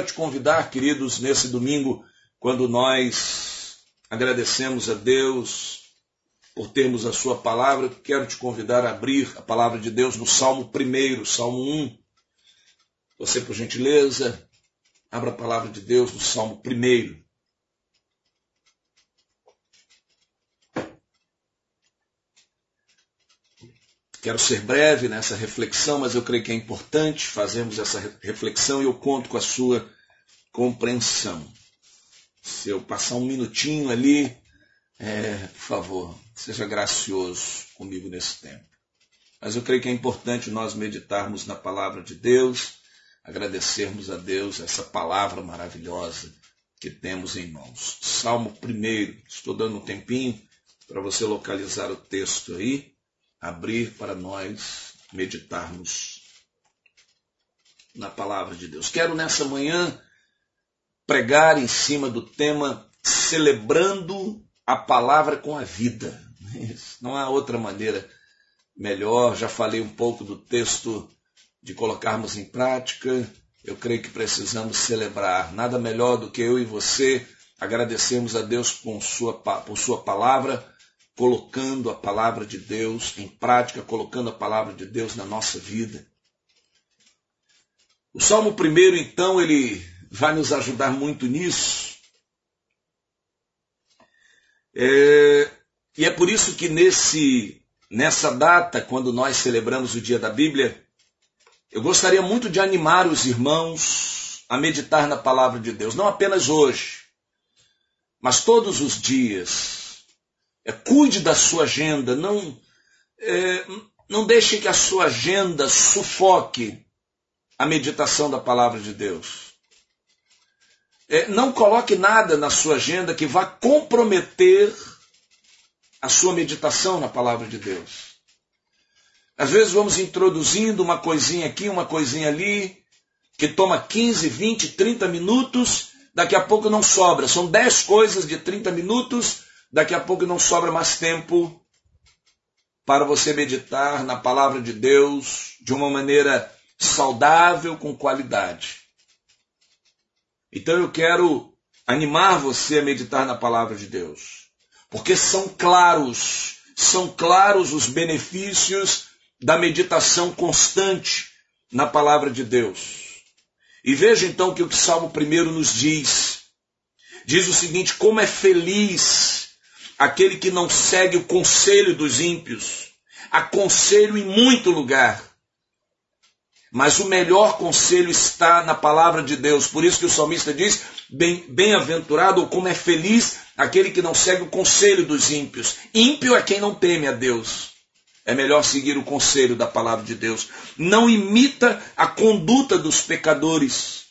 quero te convidar, queridos, nesse domingo, quando nós agradecemos a Deus por termos a Sua palavra, quero te convidar a abrir a palavra de Deus no Salmo 1, Salmo 1. Você, por gentileza, abra a palavra de Deus no Salmo 1. Quero ser breve nessa reflexão, mas eu creio que é importante fazermos essa reflexão e eu conto com a sua compreensão. Se eu passar um minutinho ali, é, por favor, seja gracioso comigo nesse tempo. Mas eu creio que é importante nós meditarmos na palavra de Deus, agradecermos a Deus essa palavra maravilhosa que temos em mãos. Salmo 1, estou dando um tempinho para você localizar o texto aí abrir para nós meditarmos na palavra de Deus. Quero nessa manhã pregar em cima do tema celebrando a palavra com a vida. Não há outra maneira melhor. Já falei um pouco do texto de colocarmos em prática. Eu creio que precisamos celebrar. Nada melhor do que eu e você agradecermos a Deus por sua, por sua palavra colocando a palavra de Deus em prática, colocando a palavra de Deus na nossa vida. O Salmo primeiro, então, ele vai nos ajudar muito nisso. É, e é por isso que nesse, nessa data, quando nós celebramos o dia da Bíblia, eu gostaria muito de animar os irmãos a meditar na palavra de Deus, não apenas hoje, mas todos os dias é, cuide da sua agenda, não, é, não deixe que a sua agenda sufoque a meditação da palavra de Deus. É, não coloque nada na sua agenda que vá comprometer a sua meditação na palavra de Deus. Às vezes vamos introduzindo uma coisinha aqui, uma coisinha ali, que toma 15, 20, 30 minutos, daqui a pouco não sobra. São 10 coisas de 30 minutos, Daqui a pouco não sobra mais tempo para você meditar na palavra de Deus de uma maneira saudável, com qualidade. Então eu quero animar você a meditar na palavra de Deus, porque são claros, são claros os benefícios da meditação constante na palavra de Deus. E veja então que o que Salmo 1 nos diz. Diz o seguinte: como é feliz aquele que não segue o conselho dos ímpios. Aconselho em muito lugar. Mas o melhor conselho está na palavra de Deus. Por isso que o salmista diz: bem-aventurado ou como é feliz aquele que não segue o conselho dos ímpios. Ímpio é quem não teme a Deus. É melhor seguir o conselho da palavra de Deus. Não imita a conduta dos pecadores.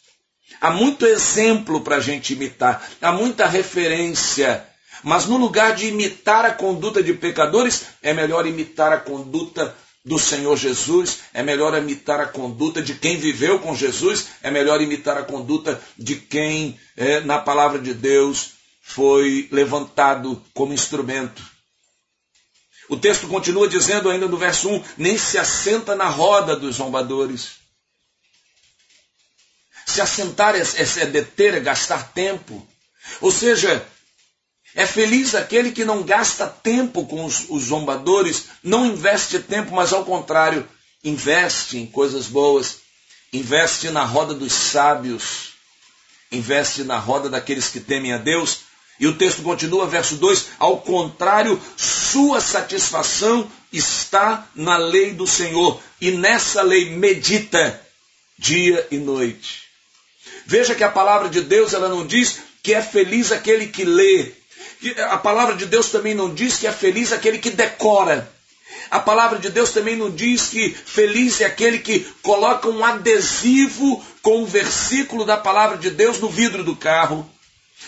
Há muito exemplo para a gente imitar, há muita referência mas no lugar de imitar a conduta de pecadores, é melhor imitar a conduta do Senhor Jesus, é melhor imitar a conduta de quem viveu com Jesus, é melhor imitar a conduta de quem, é, na palavra de Deus, foi levantado como instrumento. O texto continua dizendo ainda no verso 1: nem se assenta na roda dos zombadores. Se assentar é, é, é deter, é gastar tempo. Ou seja, é feliz aquele que não gasta tempo com os, os, zombadores, não investe tempo, mas ao contrário, investe em coisas boas, investe na roda dos sábios, investe na roda daqueles que temem a Deus. E o texto continua, verso 2: ao contrário, sua satisfação está na lei do Senhor, e nessa lei medita dia e noite. Veja que a palavra de Deus ela não diz que é feliz aquele que lê, a palavra de Deus também não diz que é feliz aquele que decora. A palavra de Deus também não diz que feliz é aquele que coloca um adesivo com um versículo da palavra de Deus no vidro do carro.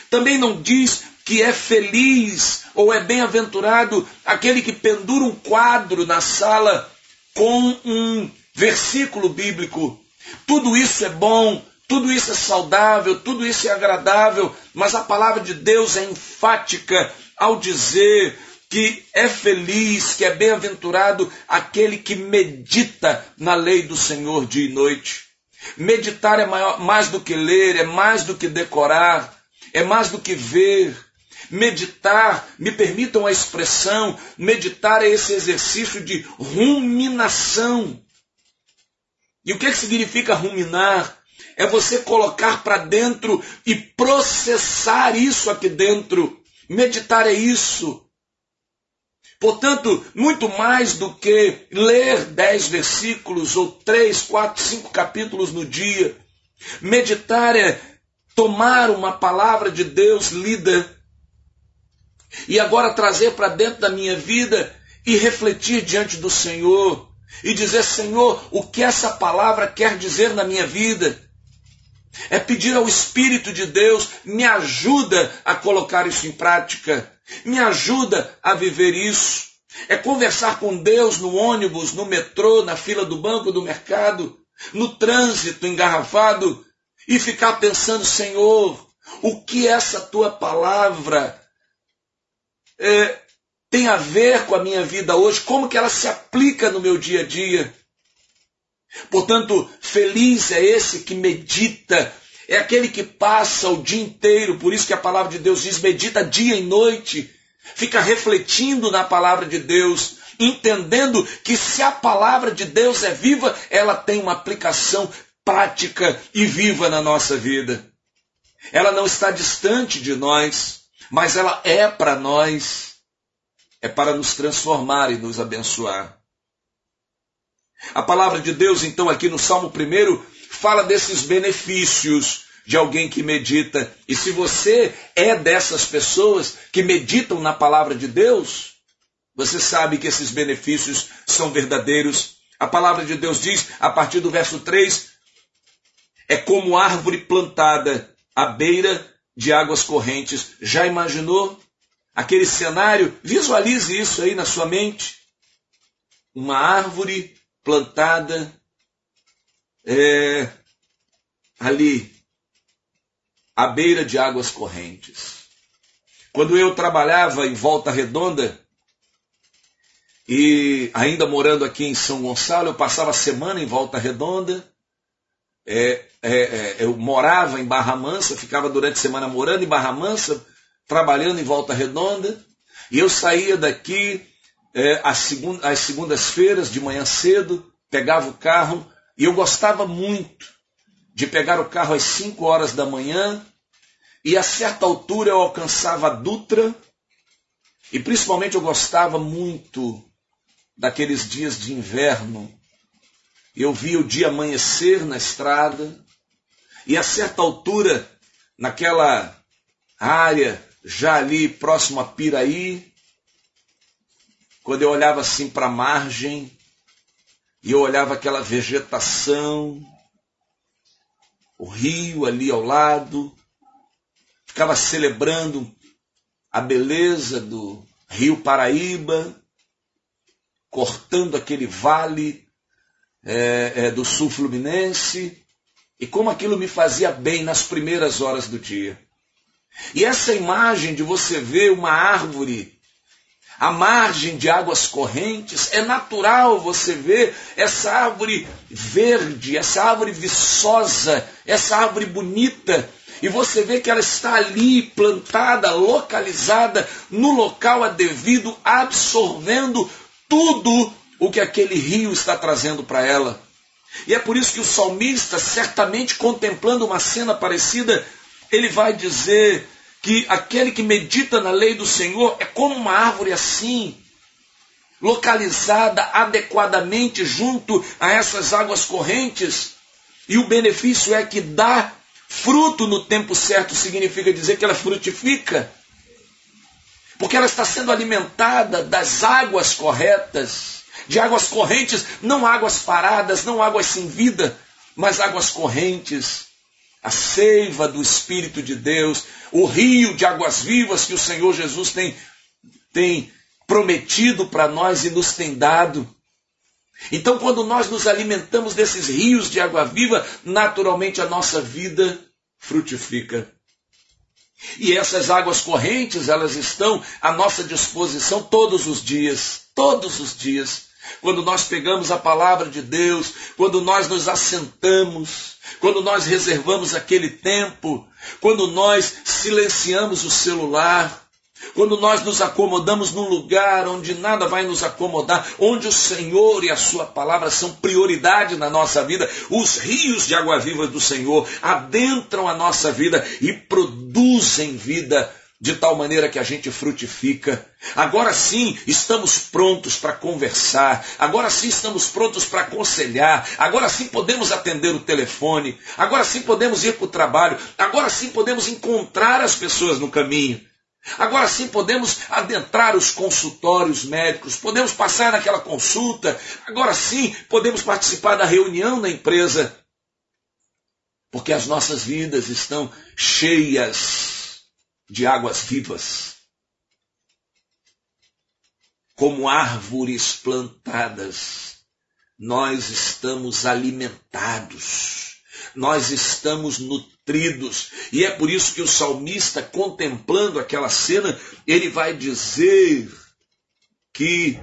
Também não diz que é feliz ou é bem-aventurado aquele que pendura um quadro na sala com um versículo bíblico. Tudo isso é bom, tudo isso é saudável, tudo isso é agradável, mas a palavra de Deus é enfática ao dizer que é feliz, que é bem-aventurado aquele que medita na lei do Senhor dia e noite. Meditar é maior, mais do que ler, é mais do que decorar, é mais do que ver. Meditar, me permitam a expressão, meditar é esse exercício de ruminação. E o que, é que significa ruminar? É você colocar para dentro e processar isso aqui dentro. Meditar é isso. Portanto, muito mais do que ler dez versículos ou três, quatro, cinco capítulos no dia, meditar é tomar uma palavra de Deus lida e agora trazer para dentro da minha vida e refletir diante do Senhor e dizer: Senhor, o que essa palavra quer dizer na minha vida? É pedir ao Espírito de Deus, me ajuda a colocar isso em prática, me ajuda a viver isso. É conversar com Deus no ônibus, no metrô, na fila do banco do mercado, no trânsito engarrafado e ficar pensando, Senhor, o que essa tua palavra é, tem a ver com a minha vida hoje, como que ela se aplica no meu dia a dia. Portanto, feliz é esse que medita, é aquele que passa o dia inteiro, por isso que a palavra de Deus diz: medita dia e noite, fica refletindo na palavra de Deus, entendendo que se a palavra de Deus é viva, ela tem uma aplicação prática e viva na nossa vida. Ela não está distante de nós, mas ela é para nós é para nos transformar e nos abençoar. A palavra de Deus, então, aqui no Salmo 1, fala desses benefícios de alguém que medita. E se você é dessas pessoas que meditam na palavra de Deus, você sabe que esses benefícios são verdadeiros. A palavra de Deus diz, a partir do verso 3, é como árvore plantada à beira de águas correntes. Já imaginou aquele cenário, visualize isso aí na sua mente. Uma árvore plantada é, ali, à beira de águas correntes. Quando eu trabalhava em Volta Redonda, e ainda morando aqui em São Gonçalo, eu passava a semana em Volta Redonda. É, é, é, eu morava em Barra Mansa, ficava durante a semana morando em Barra Mansa, trabalhando em Volta Redonda, e eu saía daqui é, às, segund às segundas-feiras, de manhã cedo, pegava o carro, e eu gostava muito de pegar o carro às 5 horas da manhã, e a certa altura eu alcançava a Dutra, e principalmente eu gostava muito daqueles dias de inverno. Eu via o dia amanhecer na estrada, e a certa altura, naquela área já ali próximo a Piraí, quando eu olhava assim para a margem, e eu olhava aquela vegetação, o rio ali ao lado, ficava celebrando a beleza do rio Paraíba, cortando aquele vale é, é, do sul fluminense, e como aquilo me fazia bem nas primeiras horas do dia. E essa imagem de você ver uma árvore à margem de águas correntes, é natural você ver essa árvore verde, essa árvore viçosa, essa árvore bonita, e você vê que ela está ali plantada, localizada no local adevido, absorvendo tudo o que aquele rio está trazendo para ela. E é por isso que o salmista, certamente contemplando uma cena parecida, ele vai dizer que aquele que medita na lei do Senhor é como uma árvore assim, localizada adequadamente junto a essas águas correntes, e o benefício é que dá fruto no tempo certo, significa dizer que ela frutifica, porque ela está sendo alimentada das águas corretas, de águas correntes, não águas paradas, não águas sem vida, mas águas correntes a seiva do Espírito de Deus, o rio de águas vivas que o Senhor Jesus tem, tem prometido para nós e nos tem dado. Então, quando nós nos alimentamos desses rios de água viva, naturalmente a nossa vida frutifica. E essas águas correntes, elas estão à nossa disposição todos os dias, todos os dias. Quando nós pegamos a palavra de Deus, quando nós nos assentamos, quando nós reservamos aquele tempo, quando nós silenciamos o celular, quando nós nos acomodamos num lugar onde nada vai nos acomodar, onde o Senhor e a Sua palavra são prioridade na nossa vida, os rios de água viva do Senhor adentram a nossa vida e produzem vida de tal maneira que a gente frutifica. Agora sim estamos prontos para conversar, agora sim estamos prontos para aconselhar, agora sim podemos atender o telefone, agora sim podemos ir para o trabalho, agora sim podemos encontrar as pessoas no caminho. Agora sim podemos adentrar os consultórios médicos, podemos passar naquela consulta, agora sim podemos participar da reunião na empresa, porque as nossas vidas estão cheias de águas vivas, como árvores plantadas, nós estamos alimentados, nós estamos nutridos. E é por isso que o salmista, contemplando aquela cena, ele vai dizer que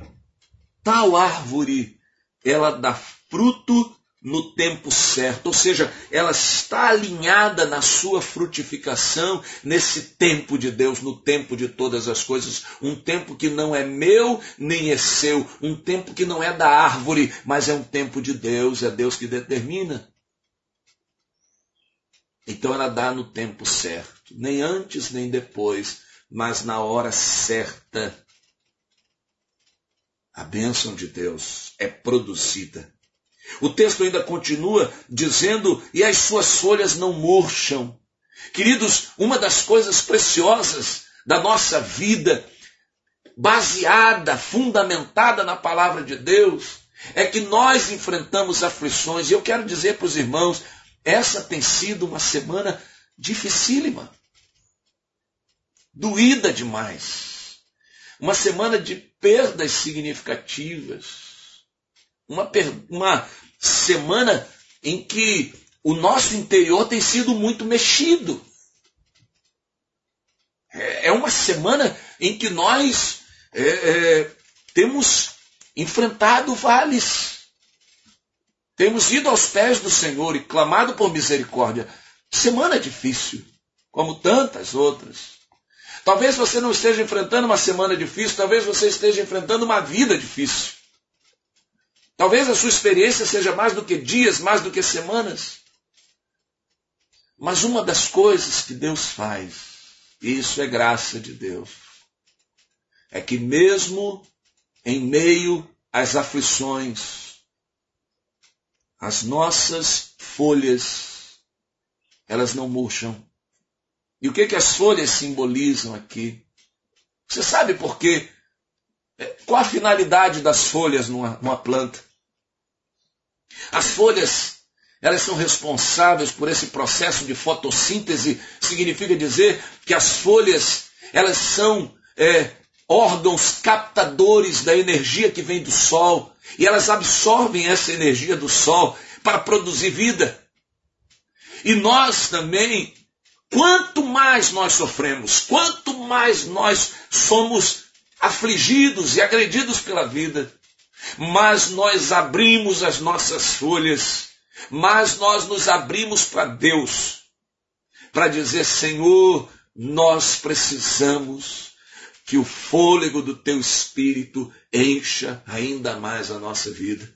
tal árvore ela dá fruto no tempo certo, ou seja, ela está alinhada na sua frutificação nesse tempo de Deus, no tempo de todas as coisas, um tempo que não é meu nem é seu, um tempo que não é da árvore, mas é um tempo de Deus, é Deus que determina. Então ela dá no tempo certo, nem antes nem depois, mas na hora certa. A bênção de Deus é produzida. O texto ainda continua dizendo: e as suas folhas não murcham. Queridos, uma das coisas preciosas da nossa vida, baseada, fundamentada na palavra de Deus, é que nós enfrentamos aflições. E eu quero dizer para os irmãos, essa tem sido uma semana dificílima, doída demais, uma semana de perdas significativas, uma, uma semana em que o nosso interior tem sido muito mexido. É, é uma semana em que nós é, é, temos enfrentado vales temos ido aos pés do Senhor e clamado por misericórdia. Semana difícil, como tantas outras. Talvez você não esteja enfrentando uma semana difícil, talvez você esteja enfrentando uma vida difícil. Talvez a sua experiência seja mais do que dias, mais do que semanas. Mas uma das coisas que Deus faz, e isso é graça de Deus, é que mesmo em meio às aflições, as nossas folhas, elas não murcham. E o que, que as folhas simbolizam aqui? Você sabe por quê? É, qual a finalidade das folhas numa, numa planta? As folhas, elas são responsáveis por esse processo de fotossíntese. Significa dizer que as folhas, elas são é, órgãos captadores da energia que vem do sol e elas absorvem essa energia do sol para produzir vida. E nós também, quanto mais nós sofremos, quanto mais nós somos afligidos e agredidos pela vida, mais nós abrimos as nossas folhas, mais nós nos abrimos para Deus, para dizer: Senhor, nós precisamos que o fôlego do teu espírito encha ainda mais a nossa vida.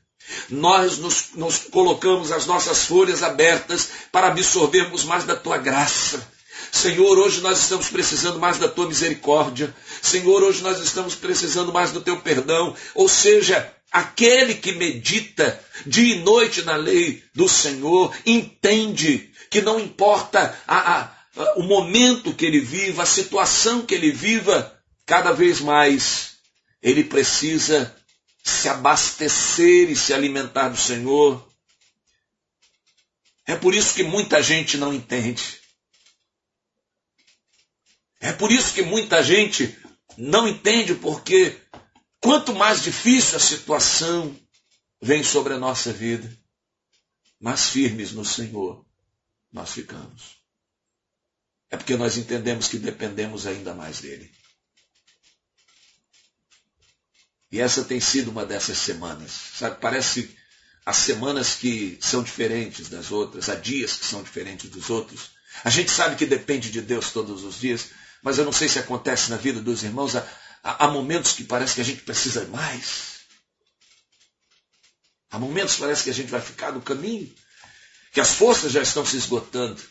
Nós nos, nos, colocamos as nossas folhas abertas para absorvermos mais da tua graça. Senhor, hoje nós estamos precisando mais da tua misericórdia. Senhor, hoje nós estamos precisando mais do teu perdão. Ou seja, aquele que medita dia e noite na lei do Senhor entende que não importa a, a, o momento que ele viva, a situação que ele viva, cada vez mais ele precisa se abastecer e se alimentar do Senhor. É por isso que muita gente não entende. É por isso que muita gente não entende, porque quanto mais difícil a situação vem sobre a nossa vida, mais firmes no Senhor nós ficamos. É porque nós entendemos que dependemos ainda mais dele. E essa tem sido uma dessas semanas. Sabe, parece as semanas que são diferentes das outras, há dias que são diferentes dos outros. A gente sabe que depende de Deus todos os dias, mas eu não sei se acontece na vida dos irmãos. Há, momentos que parece que a gente precisa mais. Há momentos que parece que a gente vai ficar no caminho, que as forças já estão se esgotando.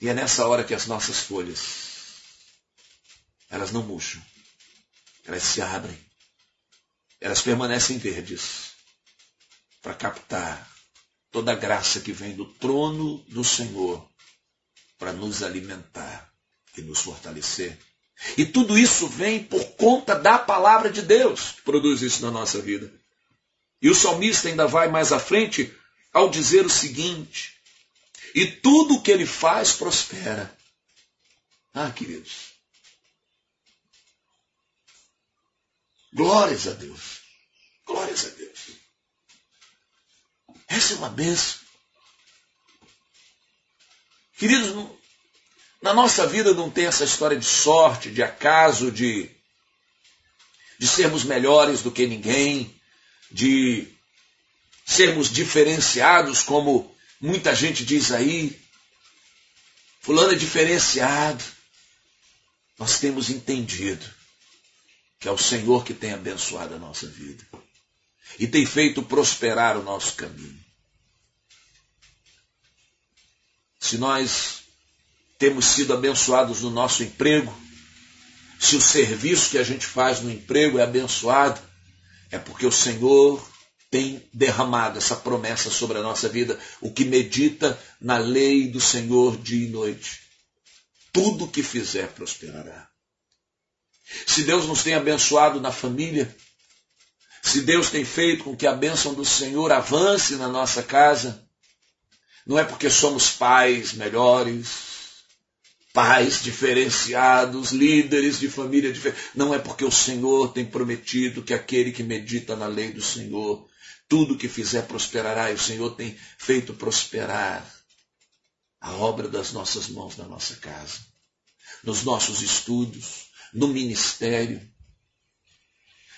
E é nessa hora que as nossas folhas, elas não murcham, elas se abrem, elas permanecem verdes para captar toda a graça que vem do trono do Senhor para nos alimentar e nos fortalecer. E tudo isso vem por conta da palavra de Deus que produz isso na nossa vida. E o salmista ainda vai mais à frente ao dizer o seguinte: e tudo o que ele faz prospera. Ah, queridos. Glórias a Deus. Glórias a Deus. Essa é uma benção. Queridos, na nossa vida não tem essa história de sorte, de acaso, de, de sermos melhores do que ninguém, de sermos diferenciados, como muita gente diz aí. Fulano é diferenciado. Nós temos entendido que é o Senhor que tem abençoado a nossa vida e tem feito prosperar o nosso caminho. Se nós temos sido abençoados no nosso emprego, se o serviço que a gente faz no emprego é abençoado, é porque o Senhor tem derramado essa promessa sobre a nossa vida, o que medita na lei do Senhor dia e noite. Tudo que fizer prosperará. Se Deus nos tem abençoado na família, se Deus tem feito com que a bênção do Senhor avance na nossa casa, não é porque somos pais melhores, pais diferenciados, líderes de família diferentes. Não é porque o Senhor tem prometido que aquele que medita na lei do Senhor, tudo que fizer prosperará, e o Senhor tem feito prosperar a obra das nossas mãos na nossa casa, nos nossos estudos, no ministério,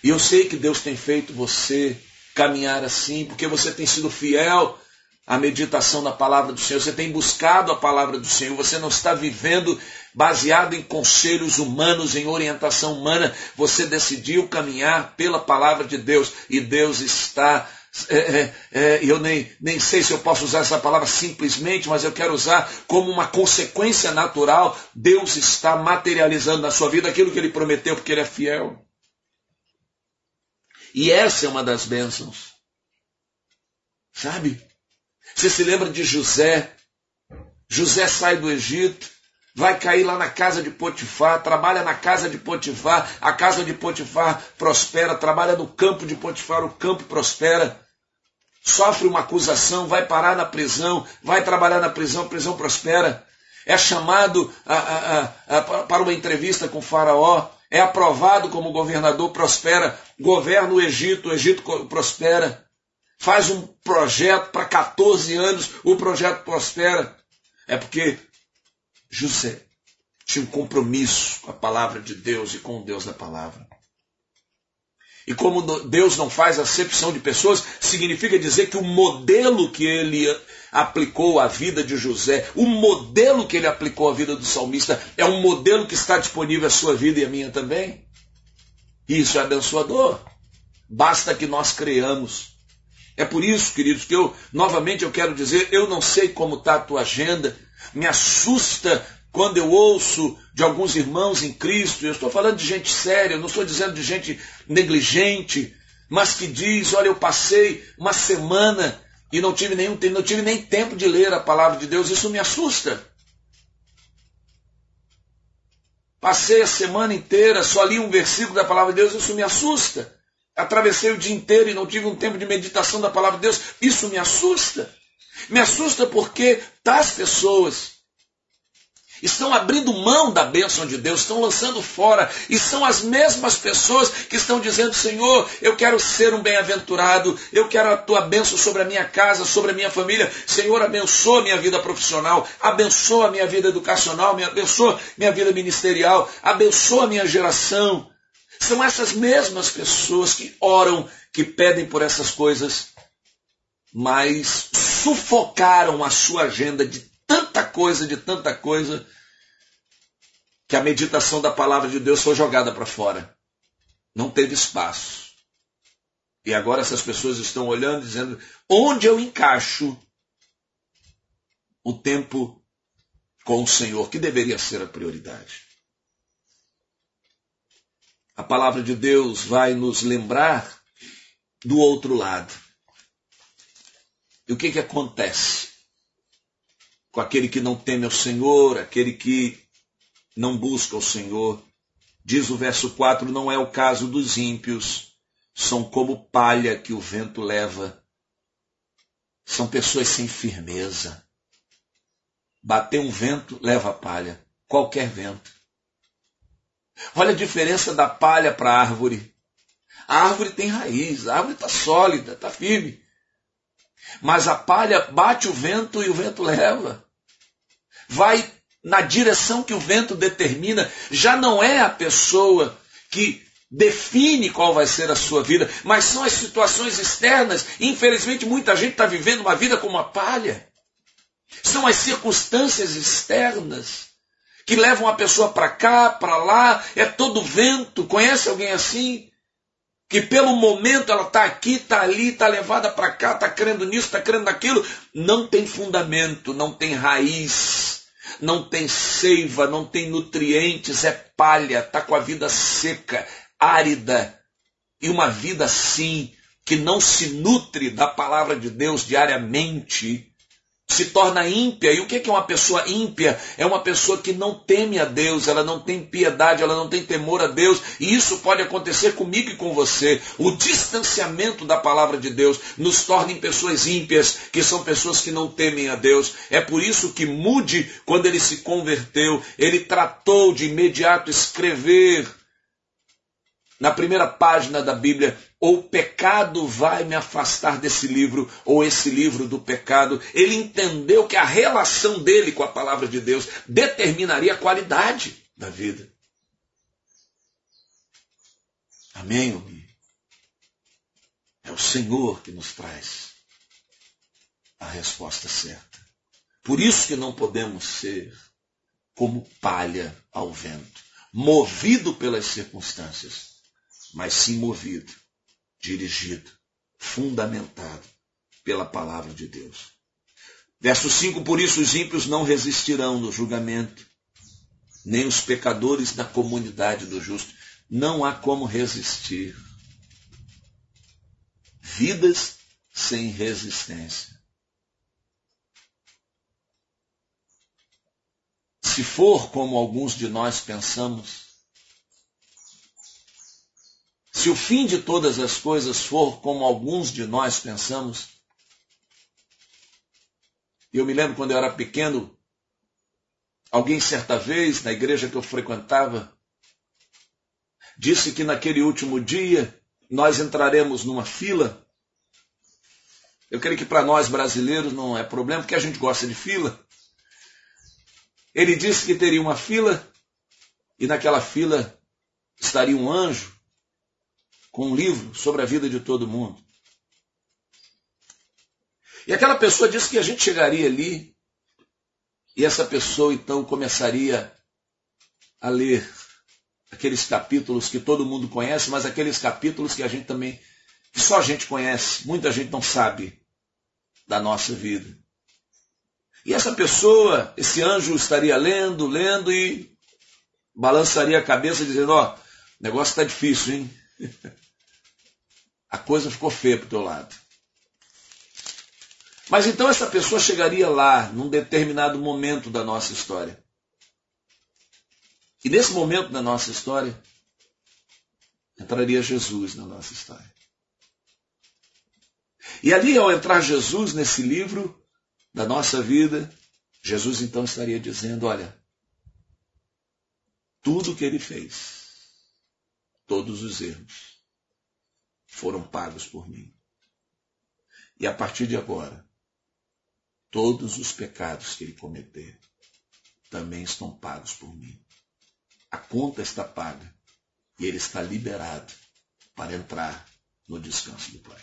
e eu sei que Deus tem feito você caminhar assim, porque você tem sido fiel à meditação da palavra do Senhor, você tem buscado a palavra do Senhor, você não está vivendo baseado em conselhos humanos, em orientação humana, você decidiu caminhar pela palavra de Deus e Deus está é, é, é, eu nem, nem sei se eu posso usar essa palavra simplesmente, mas eu quero usar como uma consequência natural. Deus está materializando na sua vida aquilo que ele prometeu, porque ele é fiel. E essa é uma das bênçãos. Sabe? Você se lembra de José? José sai do Egito, vai cair lá na casa de Potifar, trabalha na casa de Potifar, a casa de Potifar prospera, trabalha no campo de Potifar, o campo prospera. Sofre uma acusação, vai parar na prisão, vai trabalhar na prisão, a prisão prospera. É chamado a, a, a, para uma entrevista com o Faraó, é aprovado como governador, prospera, governa o Egito, o Egito prospera, faz um projeto para 14 anos, o projeto prospera. É porque José tinha um compromisso com a palavra de Deus e com o Deus da palavra. E como Deus não faz acepção de pessoas, significa dizer que o modelo que ele aplicou à vida de José, o modelo que ele aplicou à vida do salmista, é um modelo que está disponível à sua vida e à minha também. Isso é abençoador. Basta que nós creamos. É por isso, queridos, que eu, novamente, eu quero dizer, eu não sei como está a tua agenda, me assusta quando eu ouço de alguns irmãos em Cristo, eu estou falando de gente séria, eu não estou dizendo de gente negligente, mas que diz, olha, eu passei uma semana e não tive nenhum não tive nem tempo de ler a palavra de Deus, isso me assusta. Passei a semana inteira, só li um versículo da palavra de Deus, isso me assusta. Atravessei o dia inteiro e não tive um tempo de meditação da palavra de Deus, isso me assusta. Me assusta porque tais pessoas estão abrindo mão da bênção de Deus, estão lançando fora, e são as mesmas pessoas que estão dizendo: Senhor, eu quero ser um bem-aventurado, eu quero a tua bênção sobre a minha casa, sobre a minha família. Senhor, abençoa minha vida profissional, abençoa minha vida educacional, abençoa minha vida ministerial, abençoa minha geração. São essas mesmas pessoas que oram, que pedem por essas coisas, mas sufocaram a sua agenda de tanta coisa, de tanta coisa, que a meditação da palavra de Deus foi jogada para fora. Não teve espaço. E agora essas pessoas estão olhando dizendo: onde eu encaixo o tempo com o Senhor, que deveria ser a prioridade? A palavra de Deus vai nos lembrar do outro lado. E o que, que acontece com aquele que não teme ao Senhor, aquele que não busca o Senhor? Diz o verso 4: não é o caso dos ímpios, são como palha que o vento leva. São pessoas sem firmeza. Bater um vento, leva palha. Qualquer vento. Olha a diferença da palha para a árvore. A árvore tem raiz, a árvore está sólida, está firme. Mas a palha bate o vento e o vento leva. Vai na direção que o vento determina. Já não é a pessoa que define qual vai ser a sua vida, mas são as situações externas. Infelizmente, muita gente está vivendo uma vida como uma palha. São as circunstâncias externas que levam a pessoa para cá, para lá, é todo vento. Conhece alguém assim? Que pelo momento ela está aqui, está ali, está levada para cá, está crendo nisso, está crendo naquilo. Não tem fundamento, não tem raiz, não tem seiva, não tem nutrientes, é palha, está com a vida seca, árida. E uma vida assim, que não se nutre da palavra de Deus diariamente, se torna ímpia. E o que é uma pessoa ímpia? É uma pessoa que não teme a Deus, ela não tem piedade, ela não tem temor a Deus. E isso pode acontecer comigo e com você. O distanciamento da palavra de Deus nos torna em pessoas ímpias, que são pessoas que não temem a Deus. É por isso que Mude, quando ele se converteu, ele tratou de imediato escrever na primeira página da Bíblia, ou o pecado vai me afastar desse livro, ou esse livro do pecado. Ele entendeu que a relação dele com a palavra de Deus determinaria a qualidade da vida. Amém, É o Senhor que nos traz a resposta certa. Por isso que não podemos ser como palha ao vento, movido pelas circunstâncias mas sim movido, dirigido, fundamentado pela palavra de Deus. Verso 5: Por isso os ímpios não resistirão no julgamento, nem os pecadores da comunidade do justo. Não há como resistir. Vidas sem resistência. Se for como alguns de nós pensamos, se o fim de todas as coisas for como alguns de nós pensamos, eu me lembro quando eu era pequeno, alguém certa vez, na igreja que eu frequentava, disse que naquele último dia nós entraremos numa fila. Eu creio que para nós brasileiros não é problema, porque a gente gosta de fila. Ele disse que teria uma fila e naquela fila estaria um anjo com um livro sobre a vida de todo mundo. E aquela pessoa disse que a gente chegaria ali e essa pessoa então começaria a ler aqueles capítulos que todo mundo conhece, mas aqueles capítulos que a gente também, que só a gente conhece, muita gente não sabe da nossa vida. E essa pessoa, esse anjo estaria lendo, lendo e balançaria a cabeça dizendo, ó, oh, negócio está difícil, hein? a coisa ficou feia para o teu lado. Mas então essa pessoa chegaria lá, num determinado momento da nossa história. E nesse momento da nossa história, entraria Jesus na nossa história. E ali, ao entrar Jesus nesse livro da nossa vida, Jesus então estaria dizendo: Olha, tudo que ele fez, todos os erros, foram pagos por mim. E a partir de agora, todos os pecados que ele cometer também estão pagos por mim. A conta está paga. e ele está liberado para entrar no descanso do Pai.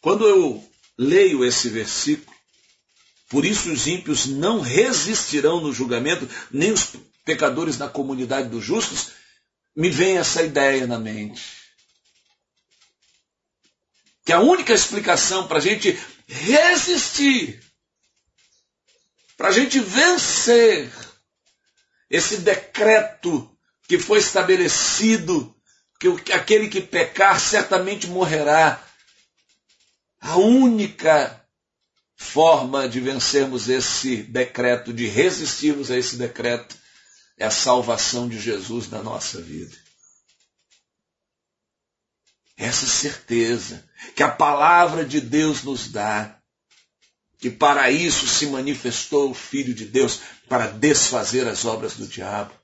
Quando eu leio esse versículo, por isso os ímpios não resistirão no julgamento, nem os pecadores na comunidade dos justos, me vem essa ideia na mente. Que a única explicação para a gente resistir, para a gente vencer esse decreto que foi estabelecido, que aquele que pecar certamente morrerá. A única forma de vencermos esse decreto, de resistirmos a esse decreto, é a salvação de Jesus na nossa vida. Essa certeza que a palavra de Deus nos dá, que para isso se manifestou o Filho de Deus, para desfazer as obras do diabo.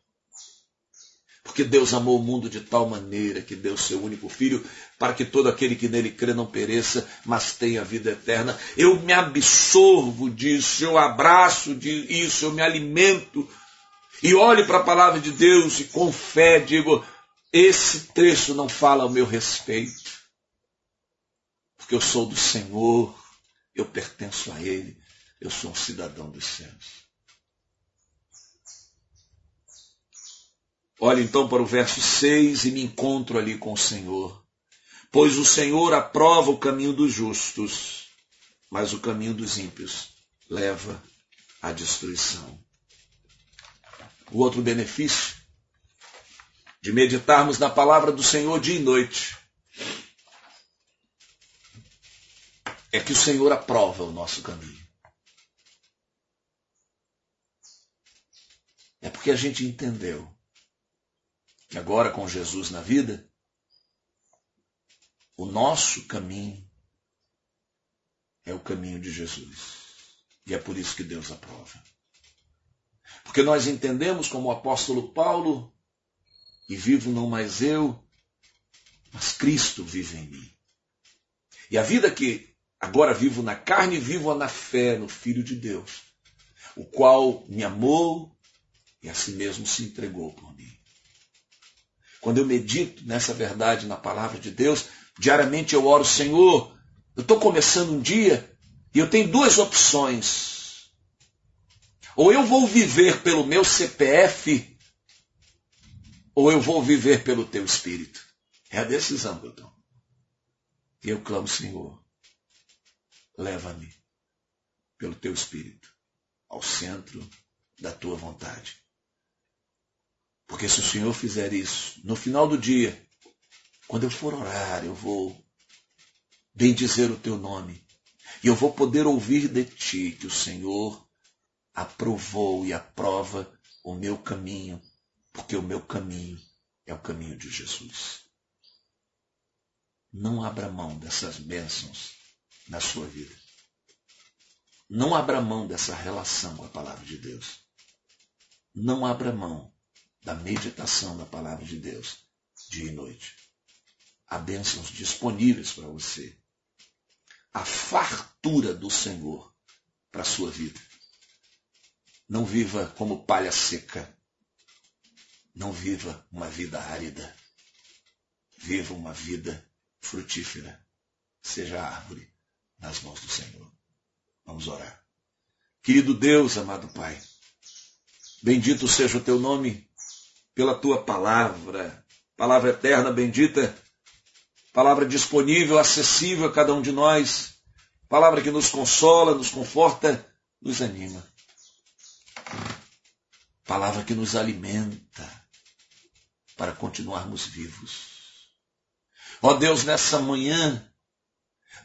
Porque Deus amou o mundo de tal maneira que deu seu único filho para que todo aquele que nele crê não pereça, mas tenha vida eterna. Eu me absorvo disso, eu abraço disso, eu me alimento e olho para a palavra de Deus e com fé digo: esse trecho não fala ao meu respeito, porque eu sou do Senhor, eu pertenço a Ele, eu sou um cidadão dos céus. Olhe então para o verso 6 e me encontro ali com o Senhor. Pois o Senhor aprova o caminho dos justos, mas o caminho dos ímpios leva à destruição. O outro benefício de meditarmos na palavra do Senhor dia e noite é que o Senhor aprova o nosso caminho. É porque a gente entendeu que agora com Jesus na vida, o nosso caminho é o caminho de Jesus. E é por isso que Deus aprova. Porque nós entendemos como o apóstolo Paulo, e vivo não mais eu, mas Cristo vive em mim. E a vida que agora vivo na carne, vivo na fé no Filho de Deus, o qual me amou e a si mesmo se entregou por mim. Quando eu medito nessa verdade na palavra de Deus, diariamente eu oro, Senhor, eu estou começando um dia e eu tenho duas opções. Ou eu vou viver pelo meu CPF, ou eu vou viver pelo teu espírito. É a decisão que eu tomo. E eu clamo, Senhor, leva-me pelo teu espírito ao centro da tua vontade. Porque se o Senhor fizer isso, no final do dia, quando eu for orar, eu vou bendizer o teu nome. E eu vou poder ouvir de ti que o Senhor aprovou e aprova o meu caminho, porque o meu caminho é o caminho de Jesus. Não abra mão dessas bênçãos na sua vida. Não abra mão dessa relação com a palavra de Deus. Não abra mão da meditação da palavra de Deus, dia e noite. Há bênçãos disponíveis para você. A fartura do Senhor para a sua vida. Não viva como palha seca. Não viva uma vida árida. Viva uma vida frutífera. Seja árvore nas mãos do Senhor. Vamos orar. Querido Deus, amado Pai, bendito seja o teu nome pela tua palavra, palavra eterna, bendita, palavra disponível, acessível a cada um de nós, palavra que nos consola, nos conforta, nos anima. Palavra que nos alimenta para continuarmos vivos. Ó Deus, nessa manhã,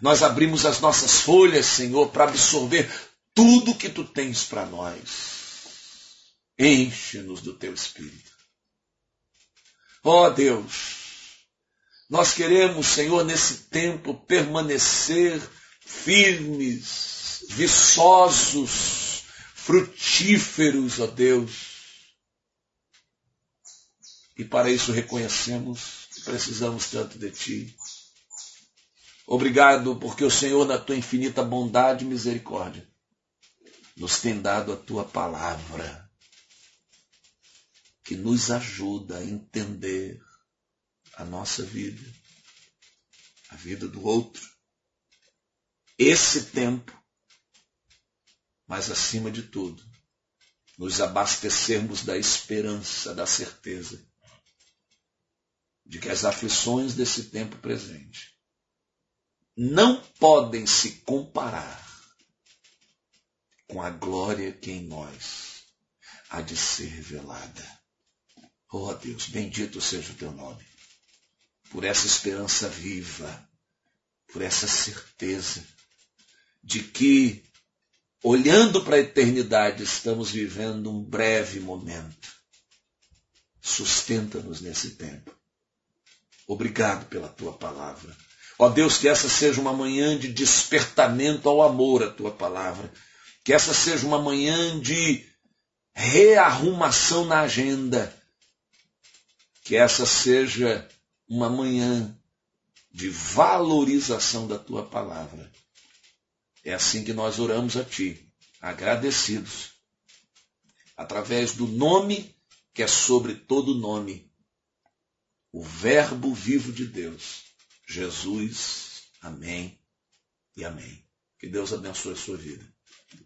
nós abrimos as nossas folhas, Senhor, para absorver tudo que tu tens para nós. Enche-nos do teu espírito. Ó oh, Deus, nós queremos, Senhor, nesse tempo permanecer firmes, viçosos, frutíferos, ó Deus. E para isso reconhecemos que precisamos tanto de Ti. Obrigado porque o Senhor, na Tua infinita bondade e misericórdia, nos tem dado a Tua palavra que nos ajuda a entender a nossa vida, a vida do outro, esse tempo, mas acima de tudo, nos abastecermos da esperança, da certeza de que as aflições desse tempo presente não podem se comparar com a glória que em nós há de ser revelada. Oh Deus, bendito seja o teu nome, por essa esperança viva, por essa certeza de que, olhando para a eternidade, estamos vivendo um breve momento. Sustenta-nos nesse tempo. Obrigado pela tua palavra. Ó Deus, que essa seja uma manhã de despertamento ao amor à tua palavra. Que essa seja uma manhã de rearrumação na agenda. Que essa seja uma manhã de valorização da tua palavra. É assim que nós oramos a ti, agradecidos, através do nome que é sobre todo nome o Verbo vivo de Deus, Jesus. Amém e amém. Que Deus abençoe a sua vida.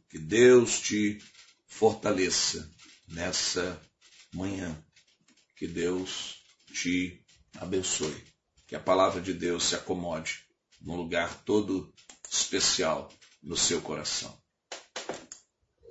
Que Deus te fortaleça nessa manhã. Que Deus te abençoe. Que a palavra de Deus se acomode num lugar todo especial no seu coração.